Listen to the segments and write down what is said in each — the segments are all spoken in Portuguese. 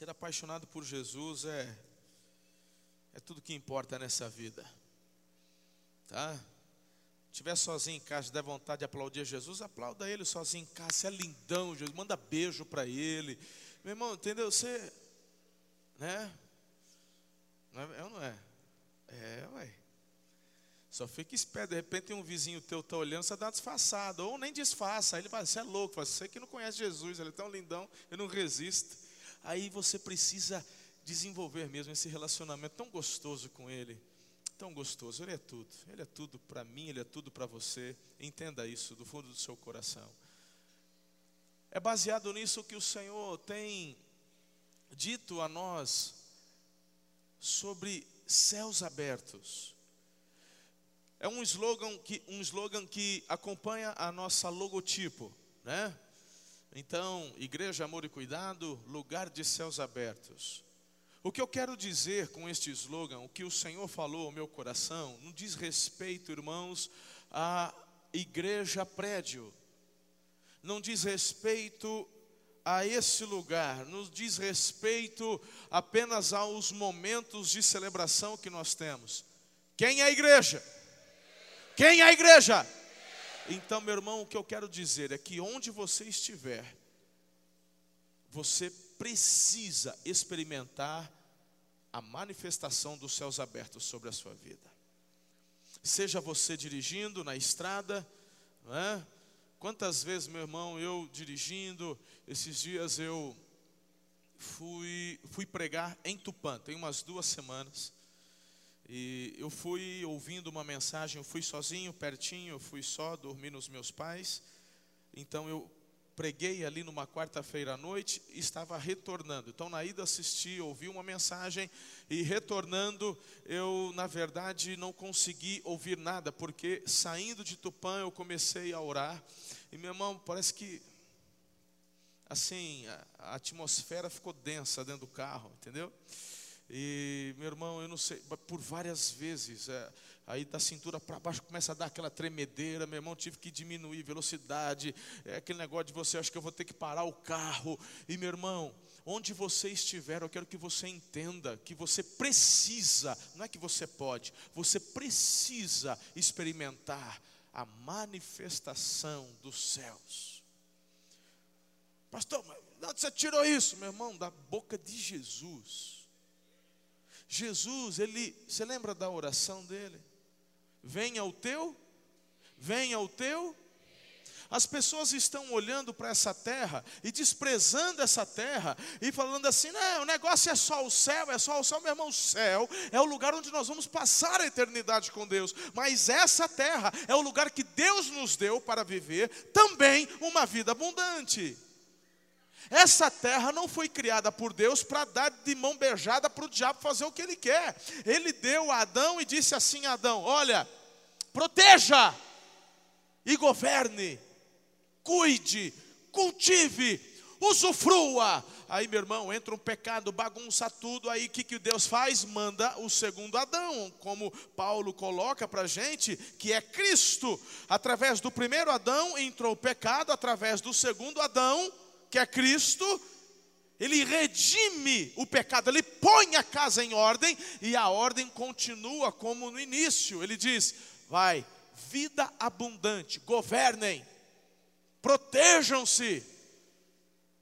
Ser apaixonado por Jesus é é tudo que importa nessa vida. Tá? Estiver sozinho em casa, der vontade de aplaudir Jesus, aplauda ele sozinho em casa. Você é lindão, Jesus, manda beijo para ele. Meu irmão, entendeu? Você, né? Não é, não é? É, ué. Só fica esperto, de repente um vizinho teu tá olhando, você dá uma disfarçada, ou nem disfarça, aí ele fala, você é louco, você que não conhece Jesus, ele é tão lindão, eu não resisto. Aí você precisa desenvolver mesmo esse relacionamento tão gostoso com ele, tão gostoso. Ele é tudo, ele é tudo para mim, ele é tudo para você. Entenda isso do fundo do seu coração. É baseado nisso que o Senhor tem dito a nós sobre céus abertos. É um slogan que, um slogan que acompanha a nossa logotipo, né? Então, igreja, amor e cuidado, lugar de céus abertos. O que eu quero dizer com este slogan, o que o Senhor falou ao meu coração, não diz respeito, irmãos, à igreja prédio, não diz respeito a esse lugar, nos diz respeito apenas aos momentos de celebração que nós temos. Quem é a igreja? Quem é a igreja? Então, meu irmão, o que eu quero dizer é que onde você estiver, você precisa experimentar a manifestação dos céus abertos sobre a sua vida. Seja você dirigindo na estrada, não é? Quantas vezes, meu irmão, eu dirigindo, esses dias eu fui, fui pregar em Tupã, tem umas duas semanas. E eu fui ouvindo uma mensagem, eu fui sozinho, pertinho, eu fui só dormir nos meus pais. Então eu preguei ali numa quarta-feira à noite e estava retornando. Então na ida assisti, ouvi uma mensagem e retornando, eu na verdade não consegui ouvir nada, porque saindo de Tupã eu comecei a orar. E meu irmão, parece que assim, a, a atmosfera ficou densa dentro do carro, entendeu? E, meu irmão, eu não sei, por várias vezes, é, aí da cintura para baixo começa a dar aquela tremedeira, meu irmão, tive que diminuir velocidade, é aquele negócio de você, acho que eu vou ter que parar o carro. E, meu irmão, onde você estiver, eu quero que você entenda que você precisa, não é que você pode, você precisa experimentar a manifestação dos céus. Pastor, mas onde você tirou isso, meu irmão? Da boca de Jesus. Jesus, ele, você lembra da oração dele? Venha o teu, venha o teu. As pessoas estão olhando para essa terra e desprezando essa terra e falando assim: não, o negócio é só o céu, é só o céu, meu irmão. O céu é o lugar onde nós vamos passar a eternidade com Deus, mas essa terra é o lugar que Deus nos deu para viver também uma vida abundante. Essa terra não foi criada por Deus para dar de mão beijada para o diabo fazer o que ele quer. Ele deu a Adão e disse assim Adão: Olha, proteja e governe, cuide, cultive, usufrua. Aí, meu irmão, entra um pecado, bagunça tudo. Aí, o que, que Deus faz? Manda o segundo Adão, como Paulo coloca para a gente, que é Cristo. Através do primeiro Adão entrou o pecado, através do segundo Adão que é Cristo, ele redime o pecado, ele põe a casa em ordem e a ordem continua como no início. Ele diz: vai, vida abundante, governem, protejam-se,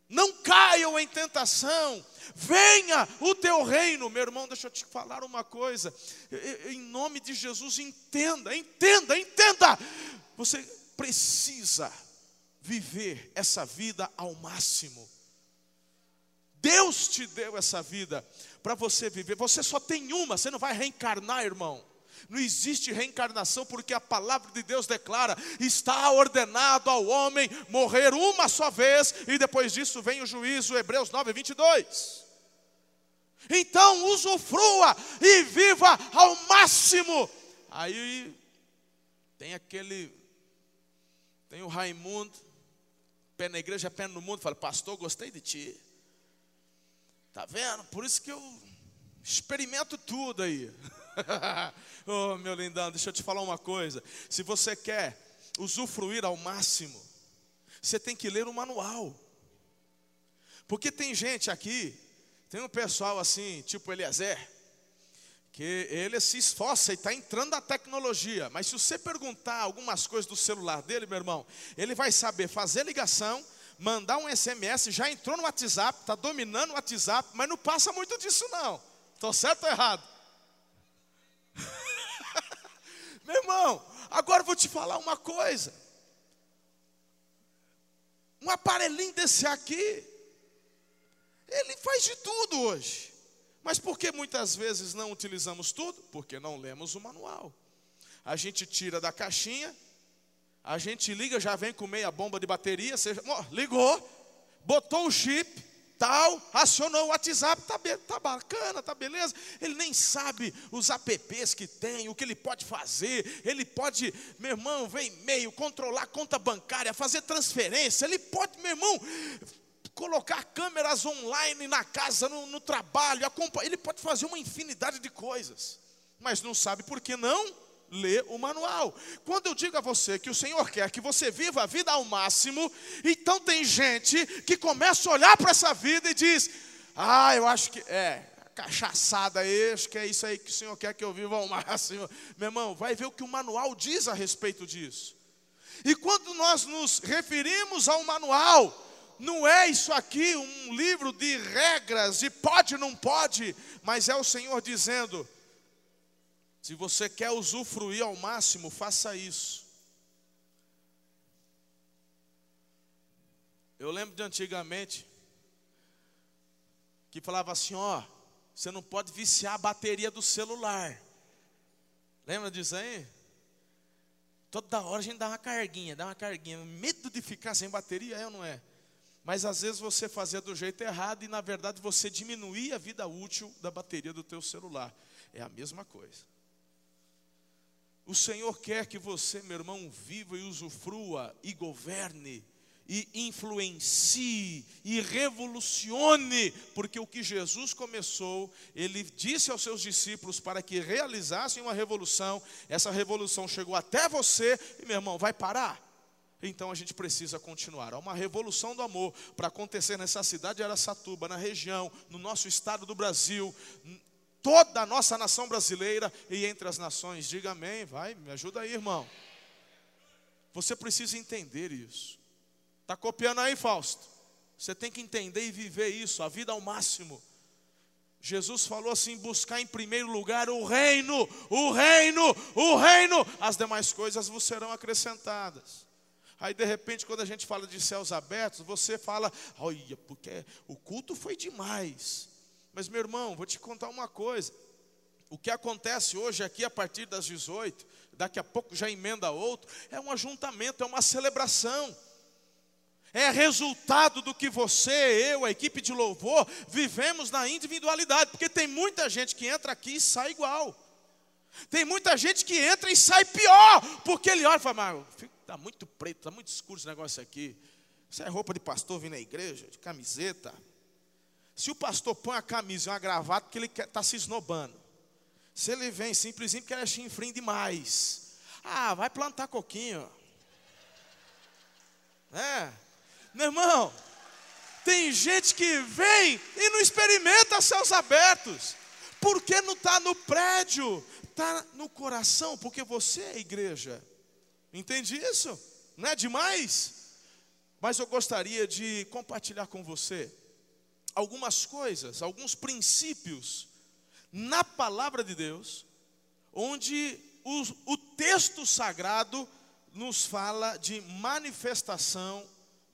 não caiam em tentação, venha o teu reino. Meu irmão, deixa eu te falar uma coisa, em nome de Jesus, entenda, entenda, entenda. Você precisa viver essa vida ao máximo. Deus te deu essa vida para você viver. Você só tem uma, você não vai reencarnar, irmão. Não existe reencarnação porque a palavra de Deus declara: está ordenado ao homem morrer uma só vez e depois disso vem o juízo, Hebreus 9, 22. Então usufrua e viva ao máximo. Aí tem aquele, tem o Raimundo, pé na igreja, pé no mundo, fala, pastor, gostei de ti. Tá vendo? Por isso que eu experimento tudo aí. oh, meu lindão, deixa eu te falar uma coisa. Se você quer usufruir ao máximo, você tem que ler o manual. Porque tem gente aqui Tem um pessoal assim, tipo Eliezer, que ele se esforça e está entrando na tecnologia, mas se você perguntar algumas coisas do celular dele, meu irmão, ele vai saber fazer ligação, mandar um SMS, já entrou no WhatsApp, está dominando o WhatsApp, mas não passa muito disso não. Estou certo ou errado? meu irmão, agora vou te falar uma coisa. Um aparelhinho desse aqui, ele faz de tudo hoje. Mas por que muitas vezes não utilizamos tudo? Porque não lemos o manual. A gente tira da caixinha, a gente liga, já vem com meia bomba de bateria, seja, ligou, botou o chip, tal, acionou o WhatsApp, tá, tá bacana, tá beleza. Ele nem sabe os apps que tem, o que ele pode fazer. Ele pode, meu irmão, ver e-mail, controlar conta bancária, fazer transferência. Ele pode, meu irmão, colocar câmeras online na casa, no, no trabalho, ele pode fazer uma infinidade de coisas, mas não sabe por que não ler o manual. Quando eu digo a você que o Senhor quer que você viva a vida ao máximo, então tem gente que começa a olhar para essa vida e diz: Ah, eu acho que é cachaçada acho que é isso aí que o Senhor quer que eu viva ao máximo. Meu irmão, vai ver o que o manual diz a respeito disso. E quando nós nos referimos ao manual, não é isso aqui um livro de regras, de pode não pode, mas é o Senhor dizendo: se você quer usufruir ao máximo, faça isso. Eu lembro de antigamente que falava assim: ó, você não pode viciar a bateria do celular. Lembra disso aí? Toda hora a gente dá uma carguinha, dá uma carguinha. Medo de ficar sem bateria é ou não é? Mas às vezes você fazia do jeito errado e na verdade você diminuía a vida útil da bateria do teu celular. É a mesma coisa. O Senhor quer que você, meu irmão, viva e usufrua e governe e influencie e revolucione, porque o que Jesus começou, ele disse aos seus discípulos para que realizassem uma revolução, essa revolução chegou até você e meu irmão, vai parar? Então a gente precisa continuar. Há uma revolução do amor para acontecer nessa cidade de Aracatuba, na região, no nosso estado do Brasil, toda a nossa nação brasileira e entre as nações. Diga amém, vai, me ajuda aí, irmão. Você precisa entender isso. Está copiando aí, Fausto? Você tem que entender e viver isso, a vida ao máximo. Jesus falou assim: buscar em primeiro lugar o reino, o reino, o reino, as demais coisas vos serão acrescentadas. Aí de repente, quando a gente fala de céus abertos, você fala, olha, porque o culto foi demais. Mas meu irmão, vou te contar uma coisa. O que acontece hoje aqui a partir das 18, daqui a pouco já emenda outro, é um ajuntamento, é uma celebração. É resultado do que você, eu, a equipe de louvor, vivemos na individualidade, porque tem muita gente que entra aqui e sai igual. Tem muita gente que entra e sai pior, porque ele olha e fala, mas Está muito preto, está muito escuro esse negócio aqui. Isso é roupa de pastor vir na igreja, de camiseta. Se o pastor põe a camisa e uma gravata, porque ele está se esnobando. Se ele vem simplesmente porque ele é chinfrim demais. Ah, vai plantar coquinho. É. Meu irmão, tem gente que vem e não experimenta céus abertos. Porque não está no prédio, está no coração, porque você é igreja. Entende isso? Não é demais? Mas eu gostaria de compartilhar com você algumas coisas, alguns princípios na palavra de Deus, onde o, o texto sagrado nos fala de manifestação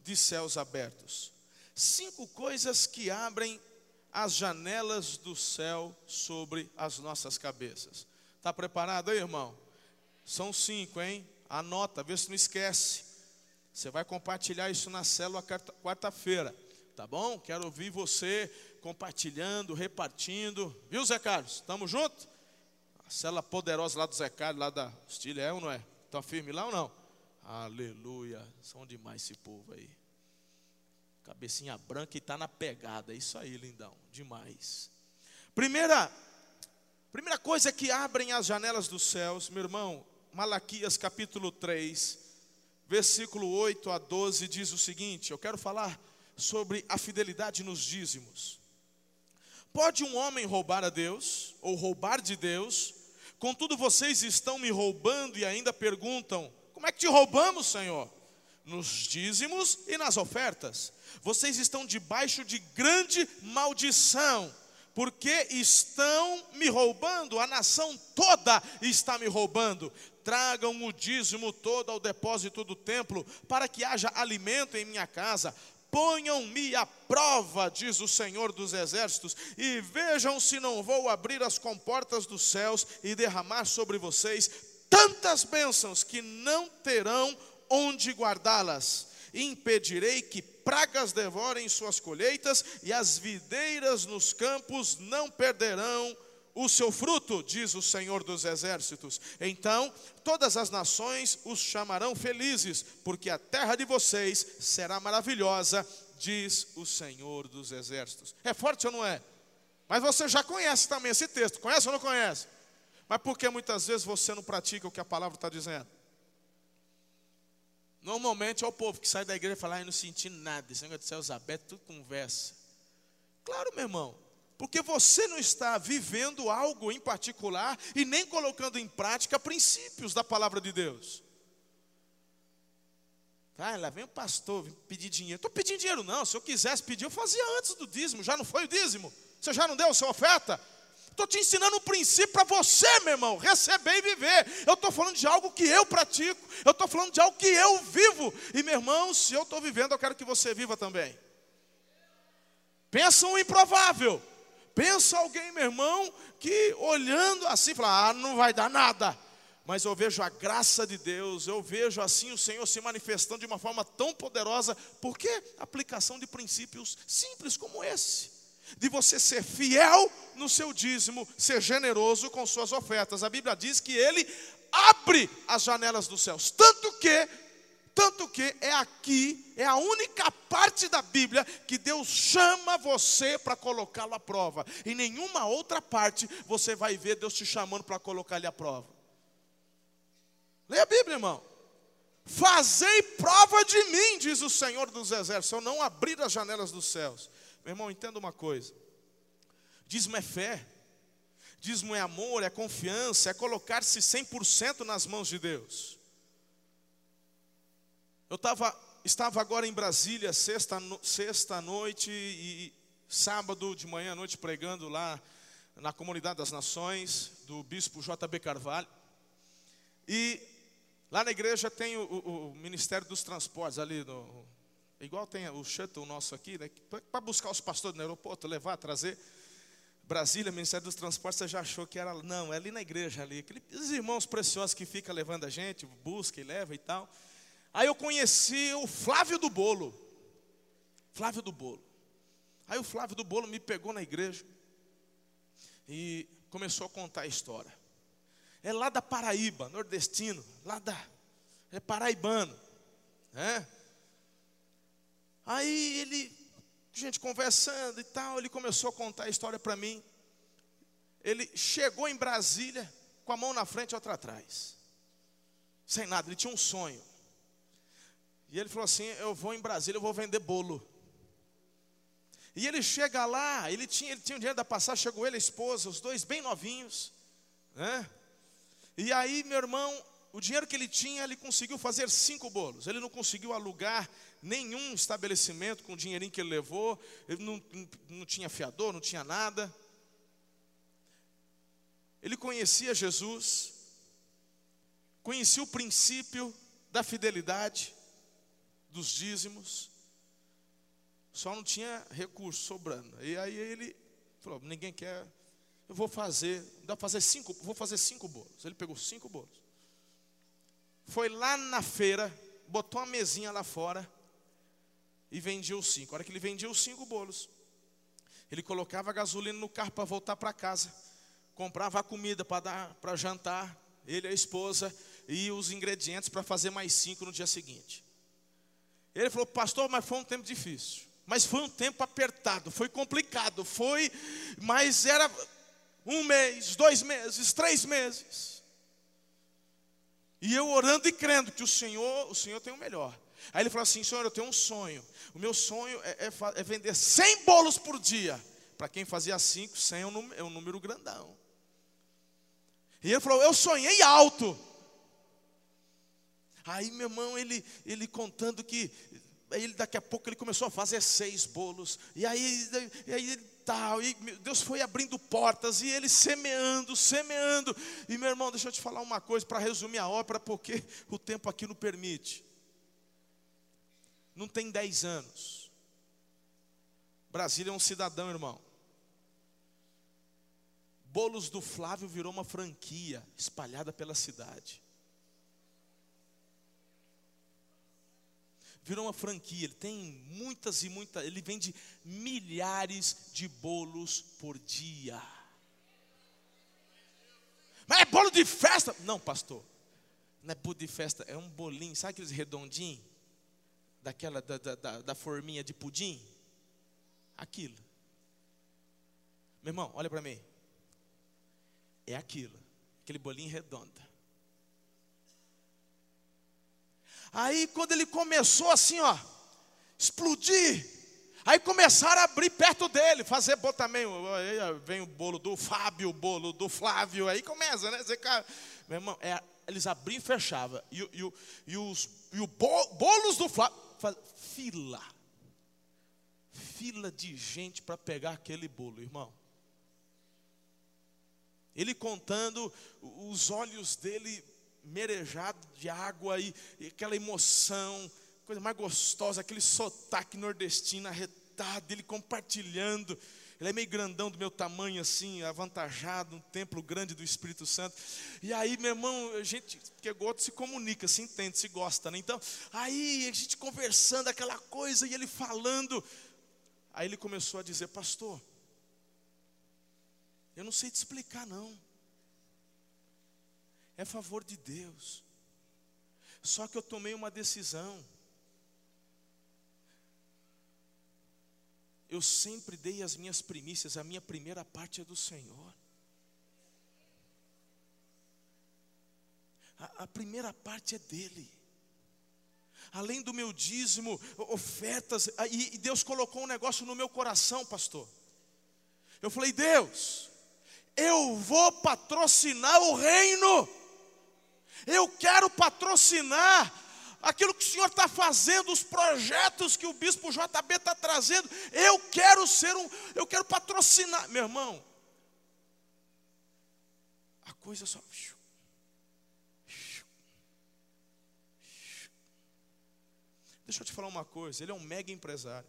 de céus abertos. Cinco coisas que abrem as janelas do céu sobre as nossas cabeças. Está preparado aí, irmão? São cinco, hein? Anota, vê se não esquece. Você vai compartilhar isso na célula quarta-feira, tá bom? Quero ouvir você compartilhando, repartindo. Viu, Zé Carlos? Tamo junto? A célula poderosa lá do Zé Carlos, lá da Estilha, é ou não é? Tá firme lá ou não? Aleluia. São demais esse povo aí. Cabecinha branca e tá na pegada. É isso aí, lindão. Demais. Primeira, primeira coisa que abrem as janelas dos céus, meu irmão, Malaquias capítulo 3, versículo 8 a 12 diz o seguinte: Eu quero falar sobre a fidelidade nos dízimos. Pode um homem roubar a Deus, ou roubar de Deus? Contudo, vocês estão me roubando e ainda perguntam: como é que te roubamos, Senhor? Nos dízimos e nas ofertas. Vocês estão debaixo de grande maldição porque estão me roubando, a nação toda está me roubando. Tragam o dízimo todo ao depósito do templo, para que haja alimento em minha casa. Ponham-me à prova, diz o Senhor dos Exércitos, e vejam se não vou abrir as comportas dos céus e derramar sobre vocês tantas bênçãos que não terão onde guardá-las. Impedirei que pragas devorem suas colheitas, e as videiras nos campos não perderão o seu fruto, diz o Senhor dos Exércitos. Então todas as nações os chamarão felizes, porque a terra de vocês será maravilhosa, diz o Senhor dos Exércitos. É forte ou não é? Mas você já conhece também esse texto, conhece ou não conhece? Mas por que muitas vezes você não pratica o que a palavra está dizendo? Normalmente é o povo que sai da igreja e fala, ah, não senti nada, esse negócio de céus abertos, tudo conversa. Claro, meu irmão, porque você não está vivendo algo em particular e nem colocando em prática princípios da palavra de Deus. Ah, lá vem o pastor pedir dinheiro. Estou pedindo dinheiro, não. Se eu quisesse pedir, eu fazia antes do dízimo. Já não foi o dízimo? Você já não deu a sua oferta? Estou te ensinando um princípio para você, meu irmão, receber e viver. Eu estou falando de algo que eu pratico, eu estou falando de algo que eu vivo. E, meu irmão, se eu estou vivendo, eu quero que você viva também. Pensa um improvável. Pensa alguém, meu irmão, que olhando assim, fala: ah, não vai dar nada. Mas eu vejo a graça de Deus, eu vejo assim o Senhor se manifestando de uma forma tão poderosa, porque aplicação de princípios simples como esse de você ser fiel no seu dízimo, ser generoso com suas ofertas. A Bíblia diz que ele abre as janelas dos céus, tanto que tanto que é aqui, é a única parte da Bíblia que Deus chama você para colocá-lo à prova. Em nenhuma outra parte você vai ver Deus te chamando para colocar ele à prova. Leia a Bíblia, irmão. Fazei prova de mim, diz o Senhor dos Exércitos, eu não abrir as janelas dos céus. Meu irmão, entenda uma coisa: dízimo é fé, dízimo é amor, é confiança, é colocar-se 100% nas mãos de Deus. Eu tava, estava agora em Brasília, sexta, sexta noite e sábado de manhã à noite pregando lá na Comunidade das Nações, do bispo JB Carvalho. E lá na igreja tem o, o, o Ministério dos Transportes, ali no, Igual tem o shuttle nosso aqui, né? Para buscar os pastores no aeroporto, levar, trazer. Brasília, Ministério dos Transportes, você já achou que era. Não, é ali na igreja ali. Aqueles irmãos preciosos que ficam levando a gente, busca e leva e tal. Aí eu conheci o Flávio do Bolo. Flávio do Bolo. Aí o Flávio do Bolo me pegou na igreja e começou a contar a história. É lá da Paraíba, nordestino, lá da. É paraibano. Né? Aí ele, gente conversando e tal, ele começou a contar a história para mim. Ele chegou em Brasília com a mão na frente e outra atrás. Sem nada, ele tinha um sonho. E ele falou assim: Eu vou em Brasília, eu vou vender bolo. E ele chega lá, ele tinha, ele tinha o dinheiro da passagem, chegou ele, a esposa, os dois bem novinhos, né? E aí, meu irmão, o dinheiro que ele tinha, ele conseguiu fazer cinco bolos. Ele não conseguiu alugar nenhum estabelecimento com o dinheirinho que ele levou, ele não, não tinha fiador, não tinha nada. Ele conhecia Jesus, conhecia o princípio da fidelidade, dos dízimos, só não tinha recurso sobrando. E aí ele falou: ninguém quer, eu vou fazer, dá fazer cinco, vou fazer cinco bolos. Ele pegou cinco bolos. Foi lá na feira, botou uma mesinha lá fora, e vendia os cinco. A hora que ele vendia os cinco bolos, ele colocava gasolina no carro para voltar para casa, comprava a comida para dar para jantar, ele, a esposa e os ingredientes para fazer mais cinco no dia seguinte. Ele falou, pastor, mas foi um tempo difícil. Mas foi um tempo apertado, foi complicado, foi, mas era um mês, dois meses, três meses. E eu orando e crendo que o Senhor, o Senhor tem o melhor. Aí ele falou assim: Senhor, eu tenho um sonho. O meu sonho é, é, é vender 100 bolos por dia. Para quem fazia 5, 100 é um, número, é um número grandão. E ele falou: Eu sonhei alto. Aí, meu irmão, ele, ele contando que daqui a pouco ele começou a fazer seis bolos. E aí, e aí tal, e Deus foi abrindo portas e ele semeando, semeando. E meu irmão, deixa eu te falar uma coisa para resumir a obra, porque o tempo aqui não permite. Não tem dez anos. Brasília é um cidadão, irmão. Bolos do Flávio virou uma franquia espalhada pela cidade. Virou uma franquia, ele tem muitas e muitas, ele vende milhares de bolos por dia. Mas é bolo de festa? Não, pastor. Não é bolo de festa, é um bolinho, sabe aqueles redondinhos? Daquela, da, da, da forminha de pudim? Aquilo. Meu irmão, olha para mim é aquilo, aquele bolinho redondo. Aí quando ele começou assim, ó, explodir, aí começaram a abrir perto dele, fazer bolo também, aí vem o bolo do Fábio, o bolo do Flávio, aí começa, né? Você, cara, meu irmão, é, eles abriam e fechavam, e, e, e, os e o bolos do Flávio, fila, fila de gente para pegar aquele bolo, irmão. Ele contando, os olhos dele merejados de água e, e, aquela emoção, coisa mais gostosa, aquele sotaque nordestino arretado, ele compartilhando. Ele é meio grandão do meu tamanho, assim, avantajado, um templo grande do Espírito Santo. E aí, meu irmão, a gente, porque gosto se comunica, se entende, se gosta, né? Então, aí a gente conversando, aquela coisa, e ele falando. Aí ele começou a dizer, pastor, eu não sei te explicar, não. É favor de Deus. Só que eu tomei uma decisão. Eu sempre dei as minhas primícias, a minha primeira parte é do Senhor. A, primeira parte é dele. Além do meu dízimo, ofertas, e Deus colocou um negócio no meu coração, pastor. Eu falei, Deus, eu vou patrocinar o reino, eu quero patrocinar aquilo que o Senhor está fazendo, os projetos que o bispo JB está trazendo, eu quero ser um, eu quero patrocinar, meu irmão. A coisa só. Deixa eu te falar uma coisa, ele é um mega empresário.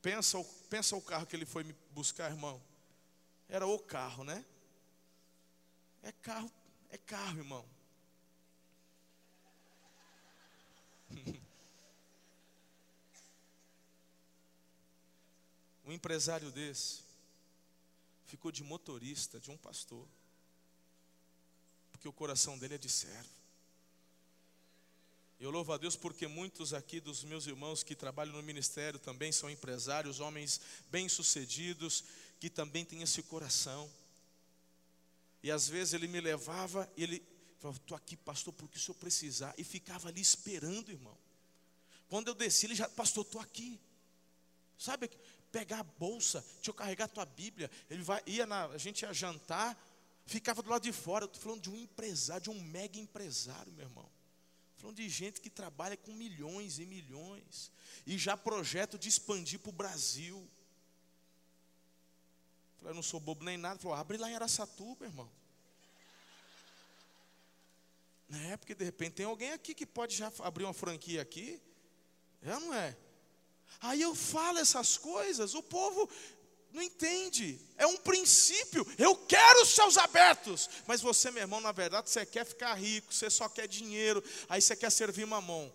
Pensa, pensa o carro que ele foi me buscar, irmão era o carro, né? É carro, é carro, irmão. um empresário desse ficou de motorista de um pastor, porque o coração dele é de servo. Eu louvo a Deus porque muitos aqui dos meus irmãos que trabalham no ministério também são empresários, homens bem-sucedidos, que também tem esse coração. E às vezes ele me levava ele falava, estou aqui, pastor, porque se eu precisar. E ficava ali esperando, irmão. Quando eu desci, ele já, pastor, estou aqui. Sabe, pegar a bolsa, deixa eu carregar a tua Bíblia. Ele vai, ia na, a gente ia jantar, ficava do lado de fora. Estou falando de um empresário, de um mega empresário, meu irmão. Falando de gente que trabalha com milhões e milhões. E já projeto de expandir para o Brasil. Falei, eu não sou bobo nem nada. Falou, abre lá em Araçatuba, irmão. É, porque de repente tem alguém aqui que pode já abrir uma franquia aqui. É não é? Aí eu falo essas coisas, o povo não entende. É um princípio. Eu quero os céus abertos. Mas você, meu irmão, na verdade, você quer ficar rico, você só quer dinheiro, aí você quer servir mamão.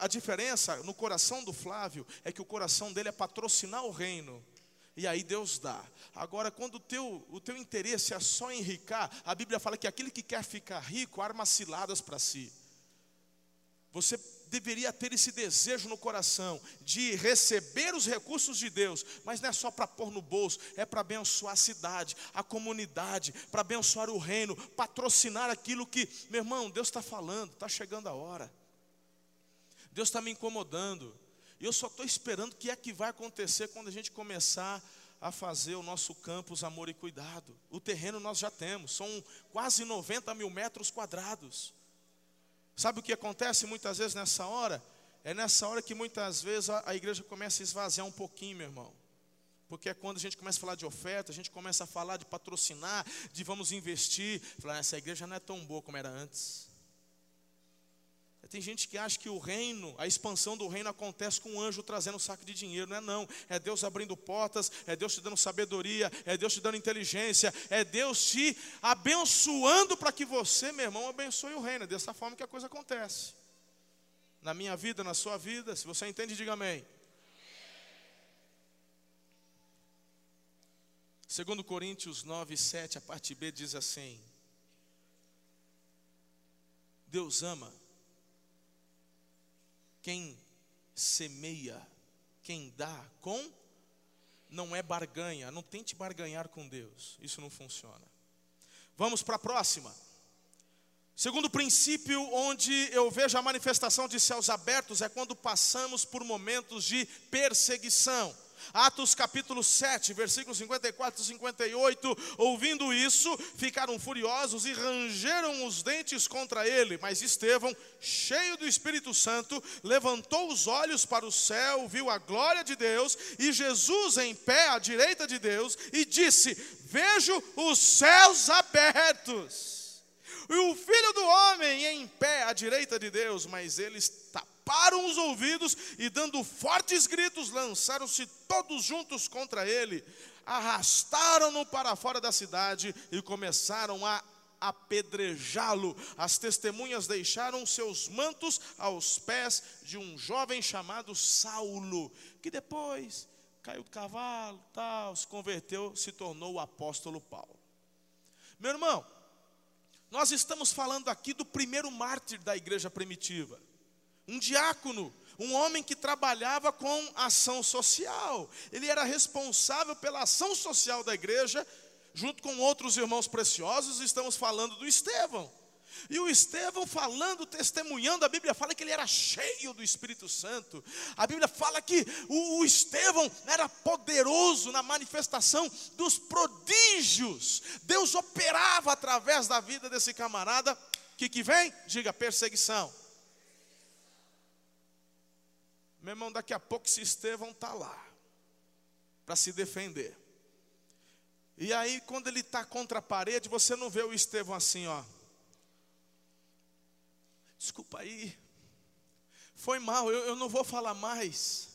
A diferença no coração do Flávio é que o coração dele é patrocinar o reino e aí Deus dá. Agora, quando o teu, o teu interesse é só enricar, a Bíblia fala que aquele que quer ficar rico arma ciladas para si. Você deveria ter esse desejo no coração de receber os recursos de Deus, mas não é só para pôr no bolso, é para abençoar a cidade, a comunidade, para abençoar o reino, patrocinar aquilo que, meu irmão, Deus está falando, está chegando a hora. Deus está me incomodando. E eu só estou esperando o que é que vai acontecer quando a gente começar a fazer o nosso campus Amor e Cuidado. O terreno nós já temos, são quase 90 mil metros quadrados. Sabe o que acontece muitas vezes nessa hora? É nessa hora que muitas vezes a, a igreja começa a esvaziar um pouquinho, meu irmão. Porque é quando a gente começa a falar de oferta, a gente começa a falar de patrocinar, de vamos investir. Falar, essa igreja não é tão boa como era antes. Tem gente que acha que o reino, a expansão do reino acontece com um anjo trazendo um saco de dinheiro. Não é não. É Deus abrindo portas, é Deus te dando sabedoria, é Deus te dando inteligência, é Deus te abençoando para que você, meu irmão, abençoe o reino. É dessa forma que a coisa acontece. Na minha vida, na sua vida, se você entende, diga amém. Segundo Coríntios 9, 7, a parte B diz assim: Deus ama quem semeia, quem dá com, não é barganha. Não tente barganhar com Deus, isso não funciona. Vamos para a próxima. Segundo princípio, onde eu vejo a manifestação de céus abertos, é quando passamos por momentos de perseguição. Atos capítulo 7, versículos 54 e 58. Ouvindo isso, ficaram furiosos e rangeram os dentes contra ele. Mas Estevão, cheio do Espírito Santo, levantou os olhos para o céu, viu a glória de Deus e Jesus em pé à direita de Deus e disse: Vejo os céus abertos. E o filho do homem em pé à direita de Deus, mas eles taparam taparam os ouvidos e, dando fortes gritos, lançaram-se todos juntos contra ele, arrastaram-no para fora da cidade e começaram a apedrejá-lo. As testemunhas deixaram seus mantos aos pés de um jovem chamado Saulo, que depois caiu do cavalo, tal, se converteu, se tornou o apóstolo Paulo. Meu irmão, nós estamos falando aqui do primeiro mártir da igreja primitiva um diácono, um homem que trabalhava com ação social. Ele era responsável pela ação social da igreja, junto com outros irmãos preciosos, estamos falando do Estevão. E o Estevão falando, testemunhando, a Bíblia fala que ele era cheio do Espírito Santo. A Bíblia fala que o, Estevão era poderoso na manifestação dos prodígios. Deus operava através da vida desse camarada. O que, que vem? Diga perseguição. Meu irmão, daqui a pouco esse Estevão está lá para se defender. E aí, quando ele está contra a parede, você não vê o Estevão assim, ó. Desculpa aí, foi mal, eu, eu não vou falar mais.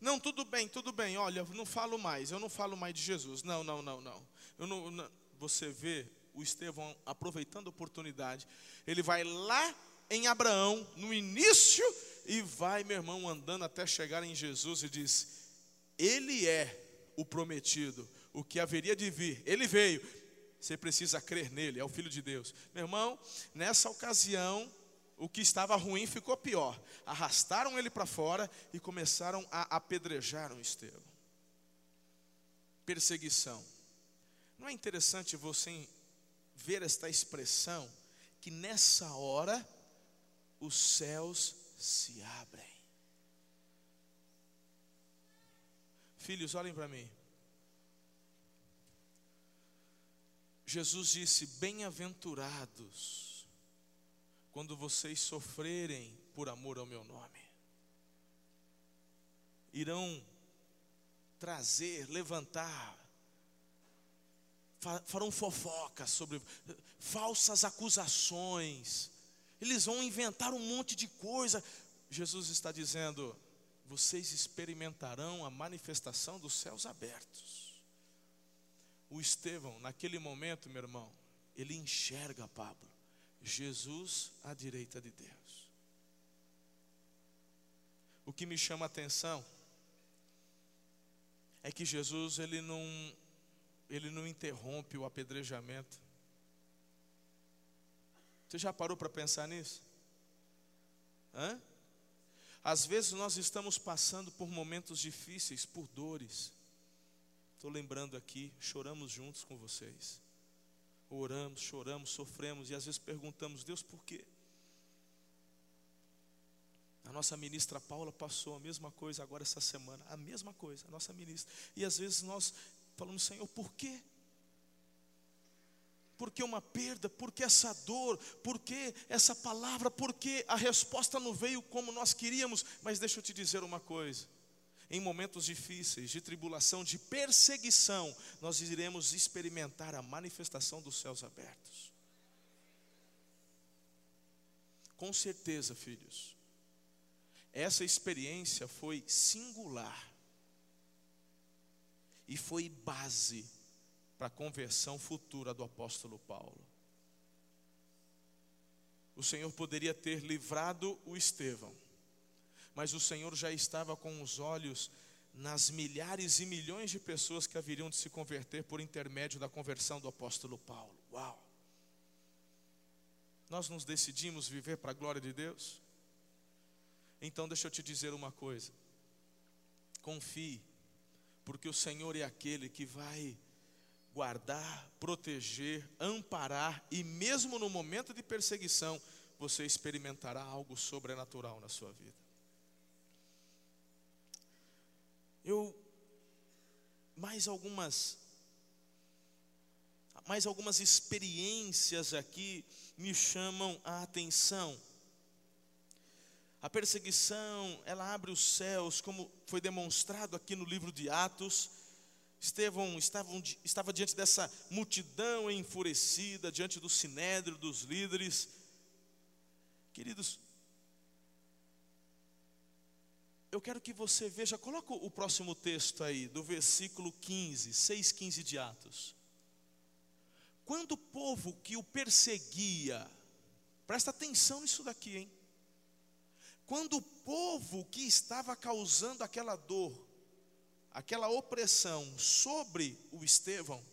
Não, tudo bem, tudo bem, olha, não falo mais, eu não falo mais de Jesus. Não, não, não, não. Eu não, não você vê o Estevão aproveitando a oportunidade, ele vai lá em Abraão, no início e vai, meu irmão, andando até chegar em Jesus e diz: Ele é o prometido, o que haveria de vir. Ele veio. Você precisa crer nele, é o filho de Deus. Meu irmão, nessa ocasião, o que estava ruim ficou pior. Arrastaram ele para fora e começaram a apedrejar o Estevão. Perseguição. Não é interessante você ver esta expressão que nessa hora os céus se abrem. Filhos, olhem para mim. Jesus disse: Bem-aventurados quando vocês sofrerem por amor ao meu nome. Irão trazer, levantar, farão fofocas sobre falsas acusações, eles vão inventar um monte de coisa. Jesus está dizendo: vocês experimentarão a manifestação dos céus abertos. O Estevão, naquele momento, meu irmão, ele enxerga Pablo, Jesus à direita de Deus. O que me chama a atenção é que Jesus ele não ele não interrompe o apedrejamento. Você já parou para pensar nisso? Hã? Às vezes nós estamos passando por momentos difíceis, por dores. Estou lembrando aqui, choramos juntos com vocês. Oramos, choramos, sofremos e às vezes perguntamos, Deus, por quê? A nossa ministra Paula passou a mesma coisa agora essa semana, a mesma coisa, a nossa ministra. E às vezes nós falamos, Senhor, por quê? Por que uma perda? Por que essa dor? Por que essa palavra? Por que a resposta não veio como nós queríamos? Mas deixa eu te dizer uma coisa. Em momentos difíceis, de tribulação, de perseguição, nós iremos experimentar a manifestação dos céus abertos. Com certeza, filhos, essa experiência foi singular e foi base para a conversão futura do apóstolo Paulo. O Senhor poderia ter livrado o Estevão, mas o Senhor já estava com os olhos nas milhares e milhões de pessoas que haveriam de se converter por intermédio da conversão do apóstolo Paulo. Uau! Nós nos decidimos viver para a glória de Deus? Então deixa eu te dizer uma coisa. Confie, porque o Senhor é aquele que vai guardar, proteger, amparar e mesmo no momento de perseguição, você experimentará algo sobrenatural na sua vida. Eu mais algumas mais algumas experiências aqui me chamam a atenção. A perseguição, ela abre os céus, como foi demonstrado aqui no livro de Atos. Estevão estava, diante dessa multidão enfurecida, diante do sinédrio, dos líderes. Queridos, eu quero que você veja, coloca o próximo texto aí, do versículo 15, 6, 15 de Atos. Quando o povo que o perseguia, presta atenção nisso daqui, hein? Quando o povo que estava causando aquela dor, aquela opressão sobre o Estevão,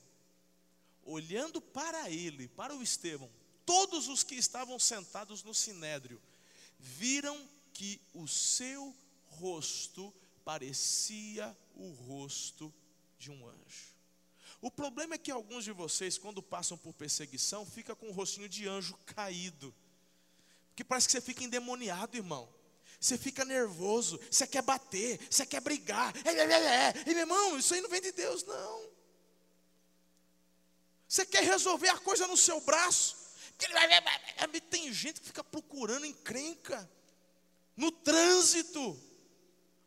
olhando para ele, para o Estevão, todos os que estavam sentados no sinédrio, viram que o seu rosto parecia o rosto de um anjo. O problema é que alguns de vocês, quando passam por perseguição, fica com o rostinho de anjo caído. Porque parece que você fica endemoniado, irmão. Você fica nervoso, você quer bater, você quer brigar. É, é, é, é. E meu irmão, isso aí não vem de Deus, não. Você quer resolver a coisa no seu braço. Tem gente que fica procurando encrenca no trânsito.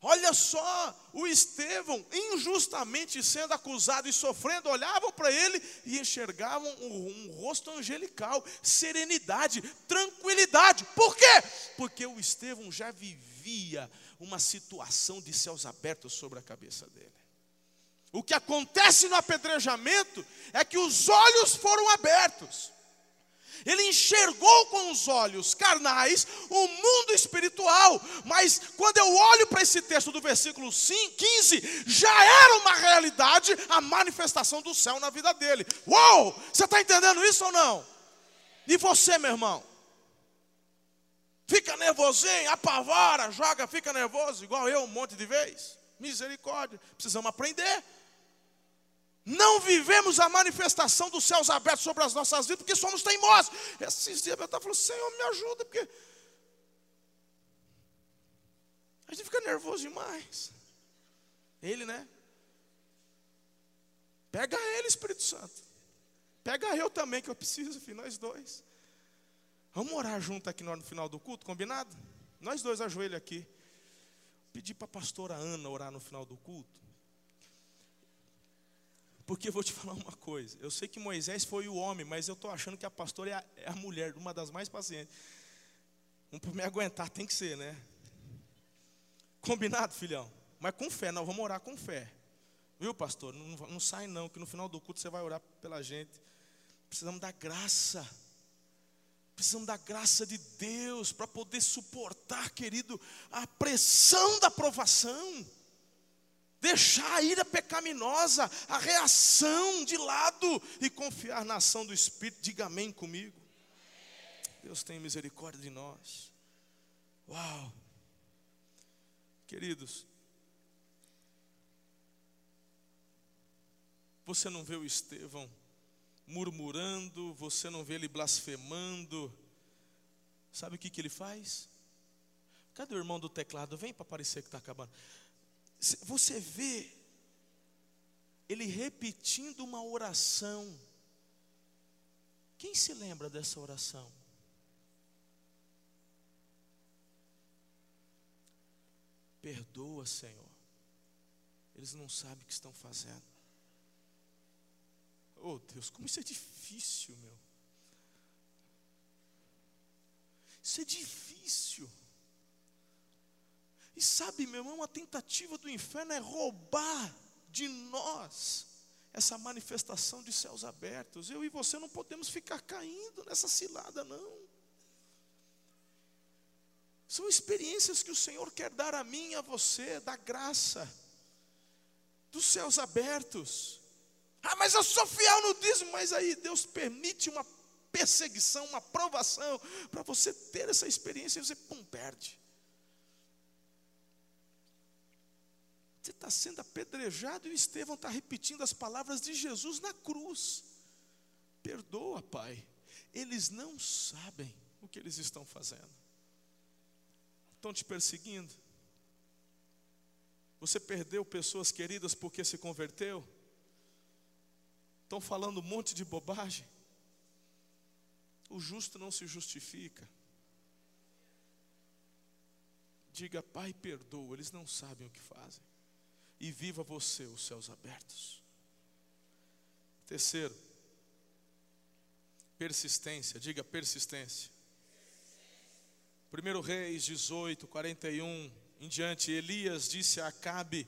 Olha só, o Estevão, injustamente sendo acusado e sofrendo, olhavam para ele e enxergavam um, um, rosto angelical, serenidade, tranquilidade. Por quê? Porque o Estevão já vivia uma situação de céus abertos sobre a cabeça dele. O que acontece no apedrejamento é que os olhos foram abertos. Ele enxergou com os olhos carnais o mundo espiritual, mas quando eu olho para esse texto do versículo 15, já era uma realidade a manifestação do céu na vida dele. Uou! Você está entendendo isso ou não? E você, meu irmão? Fica nervosinho, apavora, joga, fica nervoso, igual eu um monte de vezes. Misericórdia, precisamos aprender. Não vivemos a manifestação dos céus abertos sobre as nossas vidas porque somos teimosos. Esses dias eu estava falando, Senhor, me ajuda, porque a gente fica nervoso demais. Ele, né? Pega ele, Espírito Santo. Pega eu também, que eu preciso, filho, nós dois. Vamos orar junto aqui no final do culto, combinado? Nós dois ajoelhos aqui. Pedi para a pastora Ana orar no final do culto. Porque eu vou te falar uma coisa. Eu sei que Moisés foi o homem, mas eu estou achando que a pastora é a, é a mulher, uma das mais pacientes. Um para me aguentar tem que ser, né? Combinado, filhão? Mas com fé, não, vamos orar com fé. Viu, pastor? Não, não sai não, que no final do culto você vai orar pela gente. Precisamos da graça. Precisamos da graça de Deus para poder suportar, querido, a pressão da provação deixar a ira pecaminosa, a reação de lado e confiar na ação do Espírito. Diga amém comigo. Deus tem misericórdia de nós. Uau! Queridos, você não vê o Estevão murmurando, você não vê ele blasfemando. Sabe o que, que ele faz? Cadê o irmão do teclado? Vem para parecer que está acabando. Você vê ele repetindo uma oração. Quem se lembra dessa oração? Perdoa, Senhor. Eles não sabem o que estão fazendo. Oh Deus, como isso é difícil, meu. Isso é difícil. E sabe, meu irmão, a tentativa do inferno é roubar de nós essa manifestação de céus abertos. Eu e você não podemos ficar caindo nessa cilada, não. São experiências que o Senhor quer dar a mim e a você, da graça, dos céus abertos. Ah, mas eu sou fiel no dízimo, mas aí Deus permite uma perseguição, uma provação, para você ter essa experiência e você, pum, perde. Você está sendo apedrejado e o Estevão está repetindo as palavras de Jesus na cruz. Perdoa, Pai. Eles não sabem o que eles estão fazendo. Estão te perseguindo. Você perdeu pessoas queridas porque se converteu. Estão falando um monte de bobagem. O justo não se justifica. Diga, Pai, perdoa, eles não sabem o que fazem e viva você os céus abertos. Terceiro, persistência, diga persistência. 1 Reis 18, 41 em diante, Elias disse a Acabe: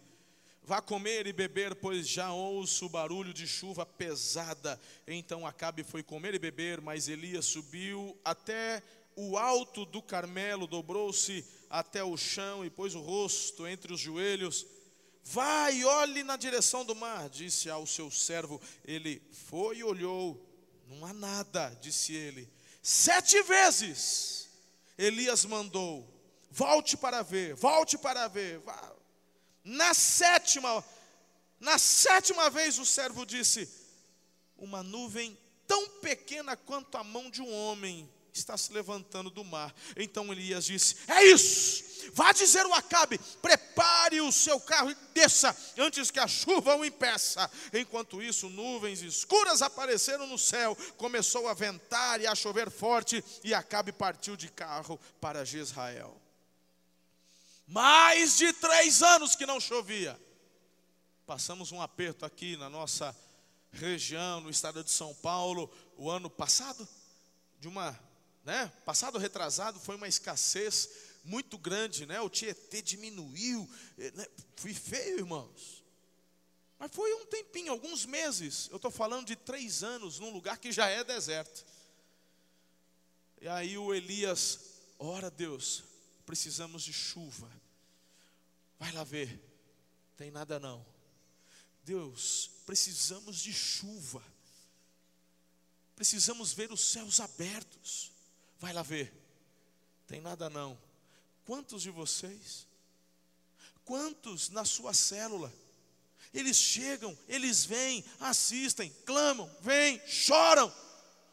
Vá comer e beber, pois já ouço o barulho de chuva pesada. Então Acabe foi comer e beber, mas Elias subiu até o alto do Carmelo, dobrou-se até o chão e pôs o rosto entre os joelhos Vai, olhe na direção do mar, disse ao seu servo. Ele foi e olhou, não há nada, disse ele. Sete vezes Elias mandou: volte para ver, volte para ver. Na sétima, na sétima vez o servo disse: uma nuvem tão pequena quanto a mão de um homem está se levantando do mar. Então Elias disse: É isso. Vá dizer o Acabe: prepare o seu carro e desça antes que a chuva o impeça. Enquanto isso, nuvens escuras apareceram no céu, começou a ventar e a chover forte, e Acabe partiu de carro para Jezrael. Mais de três anos que não chovia. Passamos um aperto aqui na nossa região, no estado de São Paulo, o ano passado, de uma né? Passado retrasado foi uma escassez muito grande, né? O Tietê diminuiu, eh, né? Fui feio, irmãos. Mas foi um tempinho, alguns meses. Eu estou falando de três anos num lugar que já é deserto. E aí o Elias, ora Deus, precisamos de chuva. Vai lá ver, tem nada não. Deus, precisamos de chuva. Precisamos ver os céus abertos. Vai lá ver. Tem nada não. Quantos de vocês? Quantos na sua célula? Eles chegam, eles vêm, assistem, clamam, vêm, choram,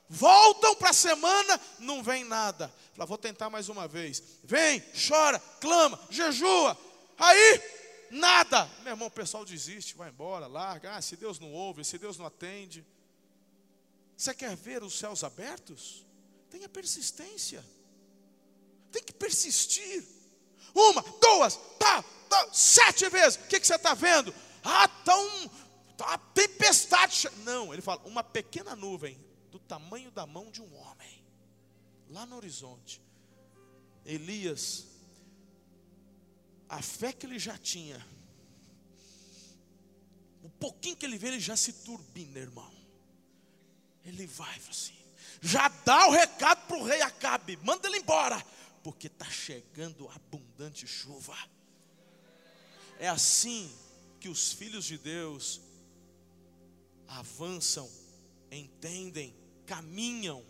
voltam para a semana, não vem nada. Fala, vou tentar mais uma vez. Vem, chora, clama, jejua. Aí, nada. Meu irmão, o pessoal desiste, vai embora, larga. Ah, se Deus não ouve, se Deus não atende. Você quer ver os céus abertos? Tenha persistência. Tem que persistir. Uma, duas, tá, tá sete vezes. O que, que você está vendo? Ah, está um, tá uma tempestade. Não, ele fala, uma pequena nuvem do tamanho da mão de um homem. Lá no horizonte. Elias, a fé que ele já tinha, o pouquinho que ele vê, ele já se turbina, irmão. Ele vai, assim, já dá o recado para o rei Acabe, manda ele embora, porque está chegando abundante chuva. É assim que os filhos de Deus avançam, entendem, caminham.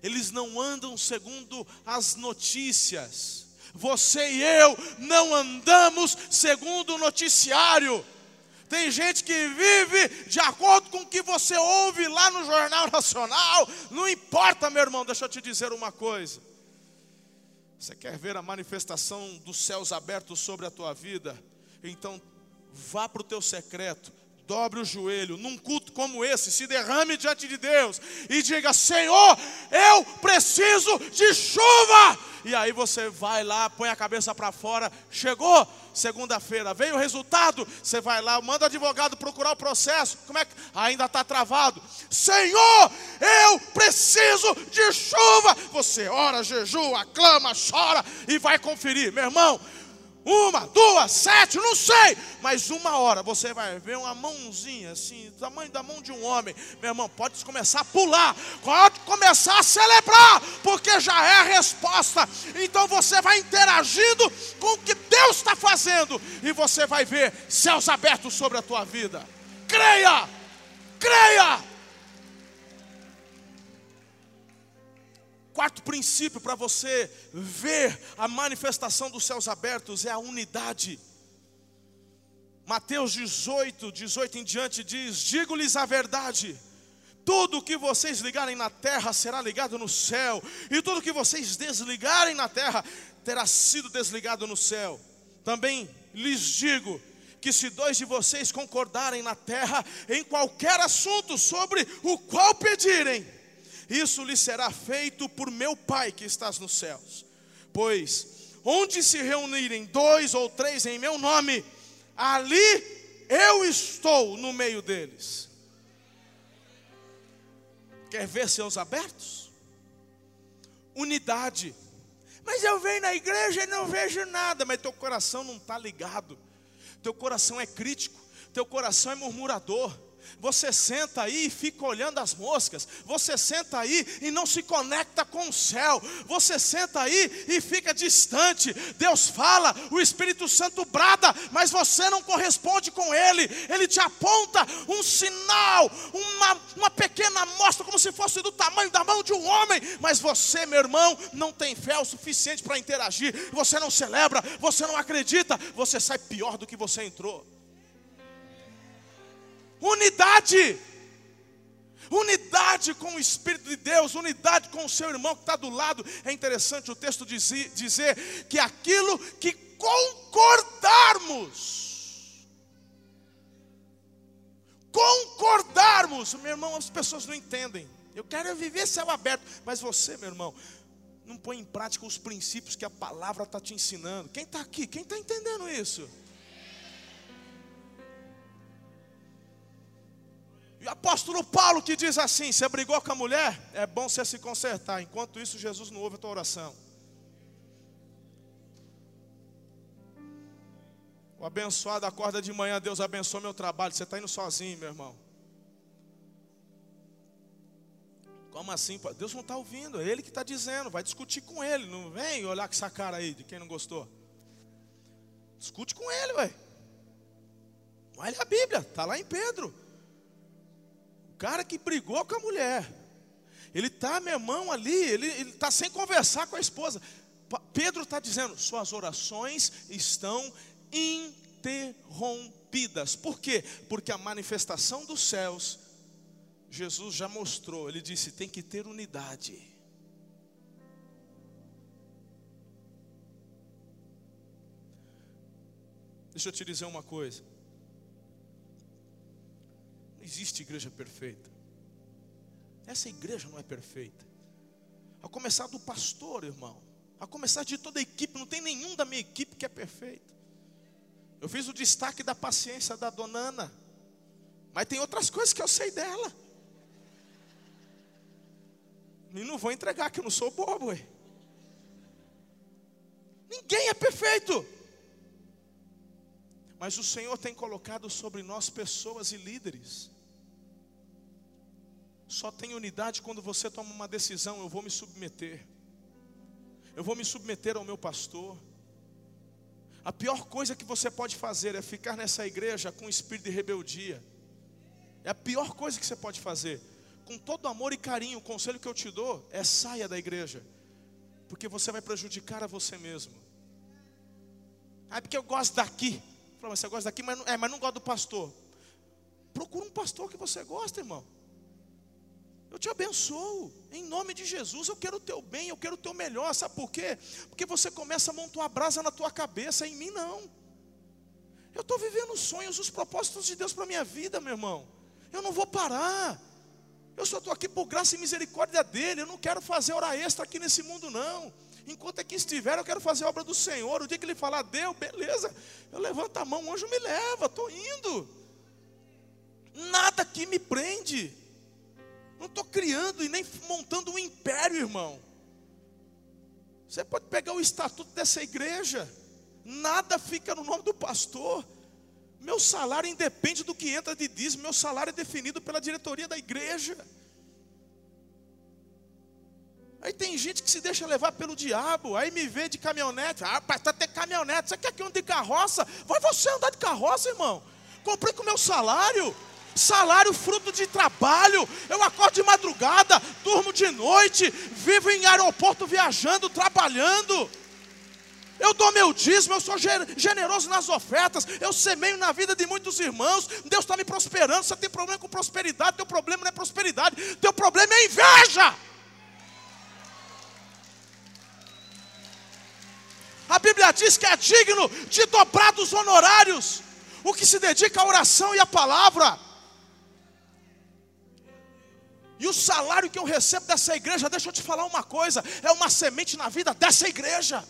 Eles não andam segundo as notícias. Você e eu não andamos segundo o noticiário. Tem gente que vive de acordo com o que você ouve lá no Jornal Nacional. Não importa, meu irmão, deixa eu te dizer uma coisa. Você quer ver a manifestação dos céus abertos sobre a tua vida? Então, vá para o teu secreto, dobre o joelho, num culto como esse, se derrame diante de Deus e diga: Senhor, eu preciso de chuva. E aí você vai lá, põe a cabeça para fora, chegou segunda-feira, veio o resultado, você vai lá, manda o advogado procurar o processo, como é que ainda está travado? Senhor, eu preciso de chuva. Você ora, jejua, clama, chora e vai conferir, meu irmão uma, duas, sete, não sei, mas uma hora você vai ver uma mãozinha assim, do tamanho da mão de um homem, meu irmão, pode começar a pular, pode começar a celebrar, porque já é a resposta. Então você vai interagindo com o que Deus está fazendo, e você vai ver céus abertos sobre a tua vida. Creia, creia. Quarto princípio para você ver a manifestação dos céus abertos é a unidade. Mateus 18, 18 em diante diz: Digo-lhes a verdade, tudo que vocês ligarem na terra será ligado no céu, e tudo que vocês desligarem na terra terá sido desligado no céu. Também lhes digo que se dois de vocês concordarem na terra em qualquer assunto sobre o qual pedirem, isso lhe será feito por meu Pai que estás nos céus. Pois onde se reunirem dois ou três em meu nome, ali eu estou no meio deles. Quer ver céus abertos? Unidade. Mas eu venho na igreja e não vejo nada, mas teu coração não está ligado, teu coração é crítico, teu coração é murmurador você senta aí e fica olhando as moscas. Você senta aí e não se conecta com o céu. Você senta aí e fica distante. Deus fala, o Espírito Santo brada, mas você não corresponde com Ele. Ele te aponta um sinal, uma, uma pequena amostra, como se fosse do tamanho da mão de um homem. Mas você, meu irmão, não tem fé o suficiente para interagir. Você não celebra, você não acredita. Você sai pior do que você entrou. Unidade. Unidade com o Espírito de Deus, unidade com o seu irmão que está do lado. É interessante o texto dizer, dizer que aquilo que concordarmos, concordarmos, meu irmão, as pessoas não entendem. Eu quero viver céu aberto, mas você, meu irmão, não põe em prática os princípios que a palavra está te ensinando. Quem está aqui? Quem está entendendo isso? E o apóstolo Paulo que diz assim: você brigou com a mulher, é bom você se consertar. Enquanto isso, Jesus não ouve a tua oração. O abençoado acorda de manhã, Deus abençoe meu trabalho. Você está indo sozinho, meu irmão. Como assim? Deus não está ouvindo, é Ele que está dizendo. Vai discutir com Ele. Não vem olhar com essa cara aí de quem não gostou. Discute com Ele, velho. Olha a Bíblia, está lá em Pedro cara que brigou com a mulher. Ele está, meu irmão, ali, ele está sem conversar com a esposa. Pedro está dizendo: suas orações estão interrompidas. Por quê? Porque a manifestação dos céus, Jesus já mostrou. Ele disse: tem que ter unidade. Deixa eu te dizer uma coisa. Não existe igreja perfeita. Essa igreja não é perfeita. A começar do pastor, irmão. A começar de toda a equipe, não tem nenhum da minha equipe que é perfeito. Eu fiz o destaque da paciência da dona Ana. Mas tem outras coisas que eu sei dela. E não vou entregar que eu não sou bobo. Ué. Ninguém é perfeito. Mas o Senhor tem colocado sobre nós pessoas e líderes. Só tem unidade quando você toma uma decisão: eu vou me submeter. Eu vou me submeter ao meu pastor. A pior coisa que você pode fazer é ficar nessa igreja com espírito de rebeldia. É a pior coisa que você pode fazer. Com todo amor e carinho, o conselho que eu te dou é saia da igreja, porque você vai prejudicar a você mesmo. Ah, porque eu gosto daqui. Fala, você gosta daqui, mas não, é, mas não gosta do pastor. Procura um pastor que você gosta, irmão. Eu te abençoo, em nome de Jesus. Eu quero o teu bem, eu quero o teu melhor. Sabe por quê? Porque você começa a montar uma brasa na tua cabeça, em mim não. Eu estou vivendo os sonhos, os propósitos de Deus para a minha vida, meu irmão. Eu não vou parar. Eu só estou aqui por graça e misericórdia dele. Eu não quero fazer hora extra aqui nesse mundo, não. Enquanto aqui estiver, eu quero fazer a obra do Senhor. O dia que ele falar, deu, beleza. Eu levanto a mão, o anjo me leva, estou indo. Nada que me prende. Não estou criando e nem montando um império, irmão. Você pode pegar o estatuto dessa igreja. Nada fica no nome do pastor. Meu salário independe do que entra de dízimo. Meu salário é definido pela diretoria da igreja. Aí tem gente que se deixa levar pelo diabo, aí me vê de caminhonete. Ah, pastor, tem caminhonete. Você quer que eu ande de carroça? Vai você andar de carroça, irmão. Comprei com o meu salário. Salário fruto de trabalho. Eu acordo de madrugada, durmo de noite, vivo em aeroporto viajando, trabalhando. Eu dou meu dízimo, eu sou generoso nas ofertas, eu semeio na vida de muitos irmãos. Deus está me prosperando. Você tem problema com prosperidade? Teu problema não é prosperidade, teu problema é inveja. A Bíblia diz que é digno de dobrar dos honorários o que se dedica à oração e à palavra. E o salário que eu recebo dessa igreja, deixa eu te falar uma coisa, é uma semente na vida dessa igreja.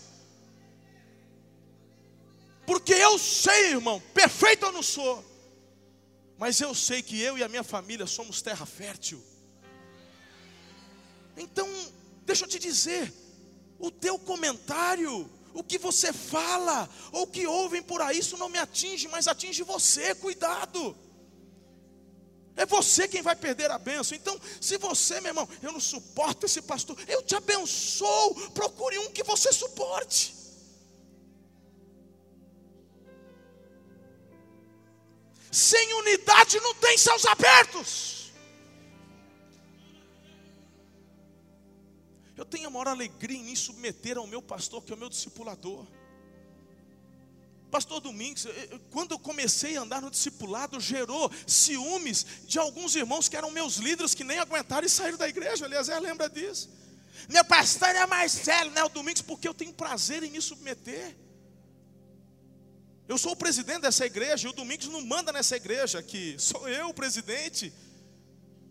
Porque eu sei, irmão, perfeito eu não sou, mas eu sei que eu e a minha família somos terra fértil. Então, deixa eu te dizer, o teu comentário o que você fala, ou que ouvem por aí, isso não me atinge, mas atinge você, cuidado. É você quem vai perder a bênção. Então, se você, meu irmão, eu não suporto esse pastor, eu te abençoo. Procure um que você suporte. Sem unidade não tem céus abertos. Eu tenho a maior alegria em me submeter ao meu pastor, que é o meu discipulador. Pastor Domingos, quando eu comecei a andar no discipulado, gerou ciúmes de alguns irmãos que eram meus líderes, que nem aguentaram e saíram da igreja. Aliás, lembra disso. Meu pastor é Marcelo, né? O Domingos, porque eu tenho prazer em me submeter. Eu sou o presidente dessa igreja, e o Domingos não manda nessa igreja, que sou eu o presidente.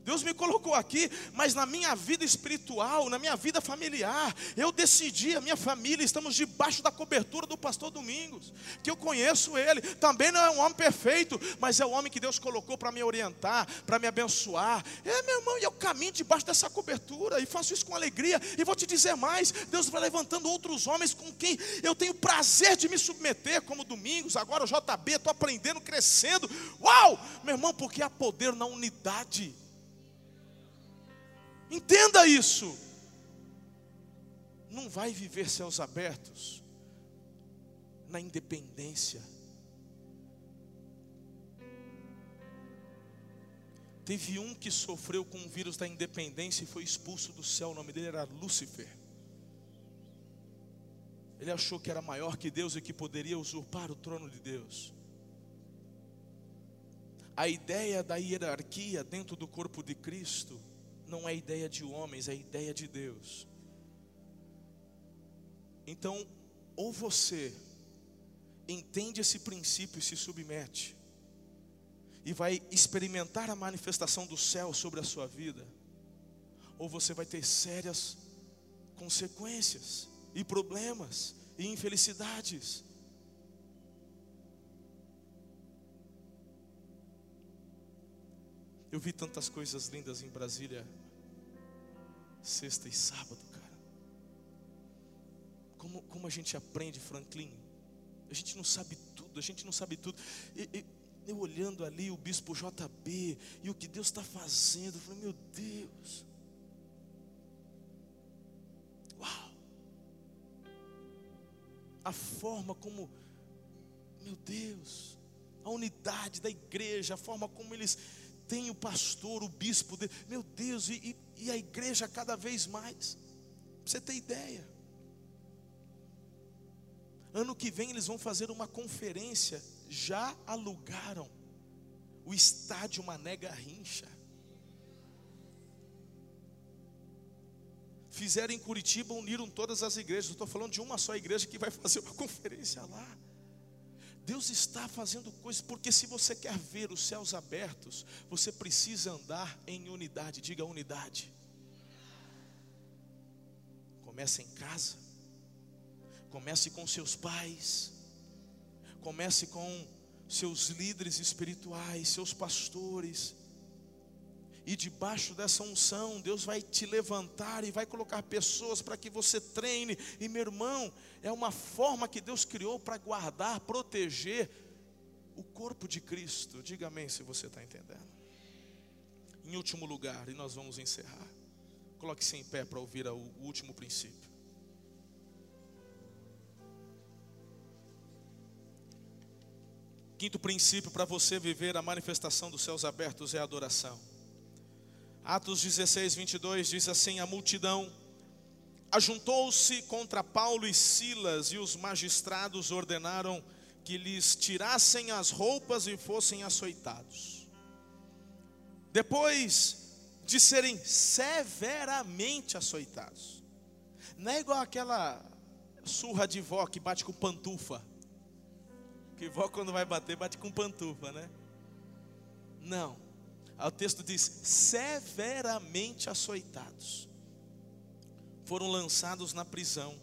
Deus me colocou aqui, mas na minha vida espiritual, na minha vida familiar, eu decidi, a minha família, estamos debaixo da cobertura do pastor Domingos, que eu conheço ele, também não é um homem perfeito, mas é o homem que Deus colocou para me orientar, para me abençoar. É, meu irmão, e eu caminho debaixo dessa cobertura e faço isso com alegria. E vou te dizer mais: Deus vai levantando outros homens com quem eu tenho prazer de me submeter, como Domingos, agora o JB, estou aprendendo, crescendo. Uau! Meu irmão, porque há poder na unidade. Entenda isso. Não vai viver céus abertos na independência. Teve um que sofreu com o vírus da independência e foi expulso do céu. O nome dele era Lúcifer. Ele achou que era maior que Deus e que poderia usurpar o trono de Deus. A ideia da hierarquia dentro do corpo de Cristo não é ideia de homens, é ideia de Deus. Então, ou você entende esse princípio e se submete, e vai experimentar a manifestação do céu sobre a sua vida, ou você vai ter sérias consequências e problemas e infelicidades. Eu vi tantas coisas lindas em Brasília sexta e sábado, cara. Como, como a gente aprende, Franklin? A gente não sabe tudo, a gente não sabe tudo. E, e, eu olhando ali o bispo JB e o que Deus está fazendo, eu falei, meu Deus. Uau! A forma como, meu Deus, a unidade da igreja, a forma como eles tem o pastor, o bispo, de, meu Deus, e, e, a igreja cada vez mais. Pra você ter ideia. Ano que vem eles vão fazer uma conferência, já alugaram o estádio Mané Garrincha. Fizeram em Curitiba, uniram todas as igrejas. Estou falando de uma só igreja que vai fazer uma conferência lá. Deus está fazendo coisas, porque se você quer ver os céus abertos, você precisa andar em unidade. Diga unidade. Comece em casa, comece com seus pais, comece com seus líderes espirituais, seus pastores. E debaixo dessa unção, Deus vai te levantar e vai colocar pessoas para que você treine. E meu irmão, é uma forma que Deus criou para guardar, proteger o corpo de Cristo. Diga amém se você está entendendo. Em último lugar, e nós vamos encerrar. Coloque-se em pé para ouvir o último princípio. Quinto princípio para você viver a manifestação dos céus abertos é a adoração. Atos 16, 22 diz assim: A multidão ajuntou-se contra Paulo e Silas, e os magistrados ordenaram que lhes tirassem as roupas e fossem açoitados. Depois de serem severamente açoitados, não é igual aquela surra de vó que bate com pantufa. Que vó quando vai bater, bate com pantufa, né? Não. O texto diz: severamente açoitados. Foram lançados na prisão.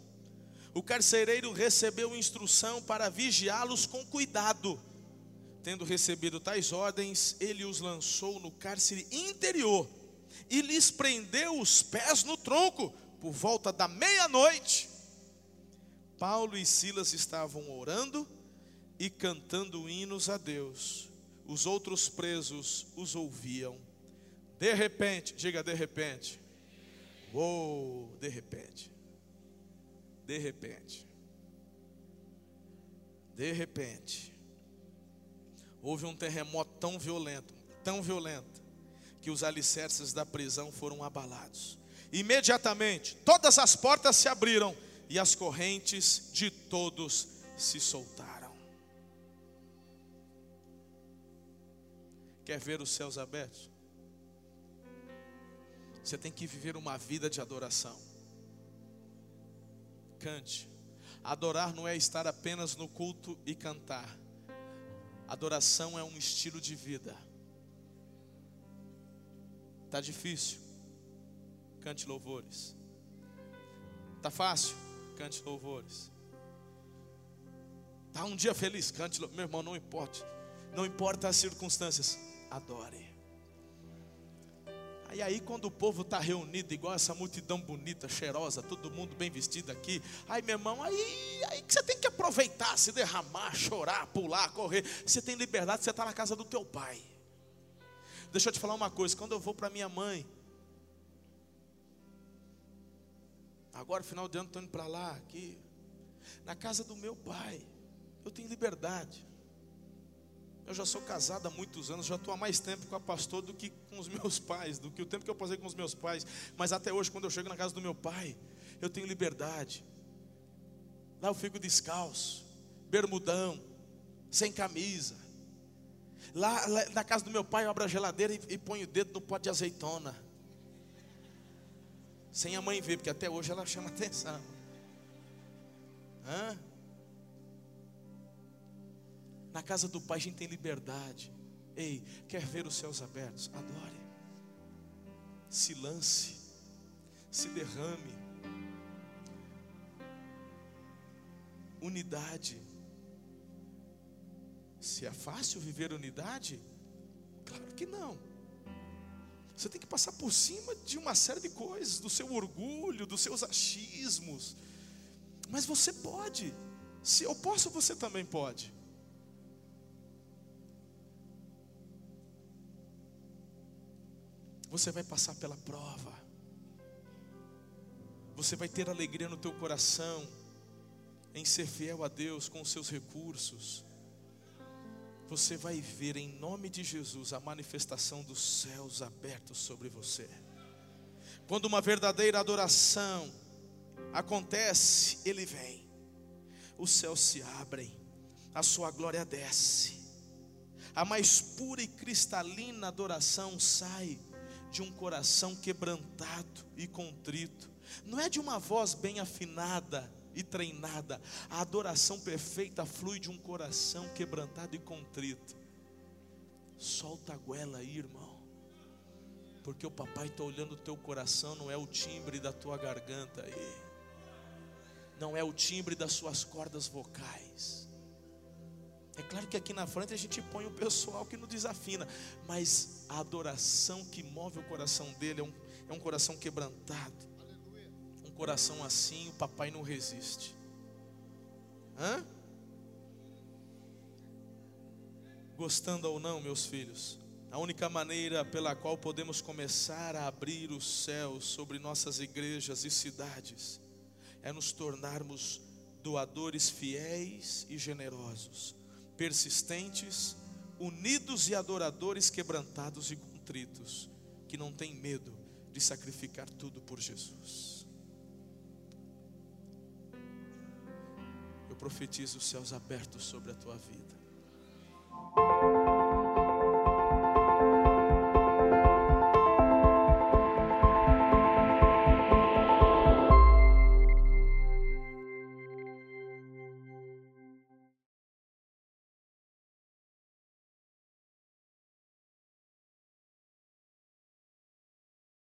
O carcereiro recebeu instrução para vigiá-los com cuidado. Tendo recebido tais ordens, ele os lançou no cárcere interior e lhes prendeu os pés no tronco por volta da meia-noite. Paulo e Silas estavam orando e cantando hinos a Deus. Os outros presos os ouviam. De repente, diga de repente. Uou, de repente. De repente. De repente. Houve um terremoto tão violento, tão violento, que os alicerces da prisão foram abalados. Imediatamente, todas as portas se abriram e as correntes de todos se soltaram. Quer ver os céus abertos? Você tem que viver uma vida de adoração. Cante. Adorar não é estar apenas no culto e cantar. Adoração é um estilo de vida. Tá difícil? Cante louvores. Tá fácil? Cante louvores. Tá um dia feliz? Cante, meu irmão, não importa. Não importa as circunstâncias adore. Aí aí quando o povo está reunido, igual essa multidão bonita, cheirosa, todo mundo bem vestido aqui, aí meu irmão, aí, aí que você tem que aproveitar, se derramar, chorar, pular, correr. Você tem liberdade, você está na casa do teu pai. Deixa eu te falar uma coisa, quando eu vou para minha mãe, agora final de ano estou indo para lá, aqui, na casa do meu pai, eu tenho liberdade. Eu já sou casado há muitos anos, já estou há mais tempo com a pastor do que com os meus pais, do que o tempo que eu passei com os meus pais. Mas até hoje, quando eu chego na casa do meu pai, eu tenho liberdade. Lá eu fico descalço, bermudão, sem camisa. Lá, lá na casa do meu pai, eu abro a geladeira e, e ponho o dedo no pote de azeitona. Sem a mãe ver, porque até hoje ela chama atenção. Hã? Na casa do Pai a gente tem liberdade. Ei, quer ver os céus abertos? Adore. Se lance. Se derrame. Unidade. Se é fácil viver unidade? Claro que não. Você tem que passar por cima de uma série de coisas, do seu orgulho, dos seus achismos. Mas você pode. Se eu posso, você também pode. Você vai passar pela prova. Você vai ter alegria no teu coração em ser fiel a Deus com os seus recursos. Você vai ver em nome de Jesus a manifestação dos céus abertos sobre você. Quando uma verdadeira adoração acontece, ele vem. Os céus se abrem, a sua glória desce. A mais pura e cristalina adoração sai de um coração quebrantado e contrito, não é de uma voz bem afinada e treinada. A adoração perfeita flui de um coração quebrantado e contrito. Solta a goela aí, irmão. Porque o papai está olhando o teu coração, não é o timbre da tua garganta aí. Não é o timbre das suas cordas vocais. É claro que aqui na frente a gente põe o pessoal que não desafina, mas a adoração que move o coração dele é um, é um coração quebrantado. Um coração assim, o papai não resiste. Hã? Gostando ou não, meus filhos, a única maneira pela qual podemos começar a abrir os céus sobre nossas igrejas e cidades é nos tornarmos doadores fiéis e generosos, persistentes, unidos e adoradores quebrantados e contritos, que não têm medo de sacrificar tudo por Jesus. Eu profetizo os céus abertos sobre a tua vida.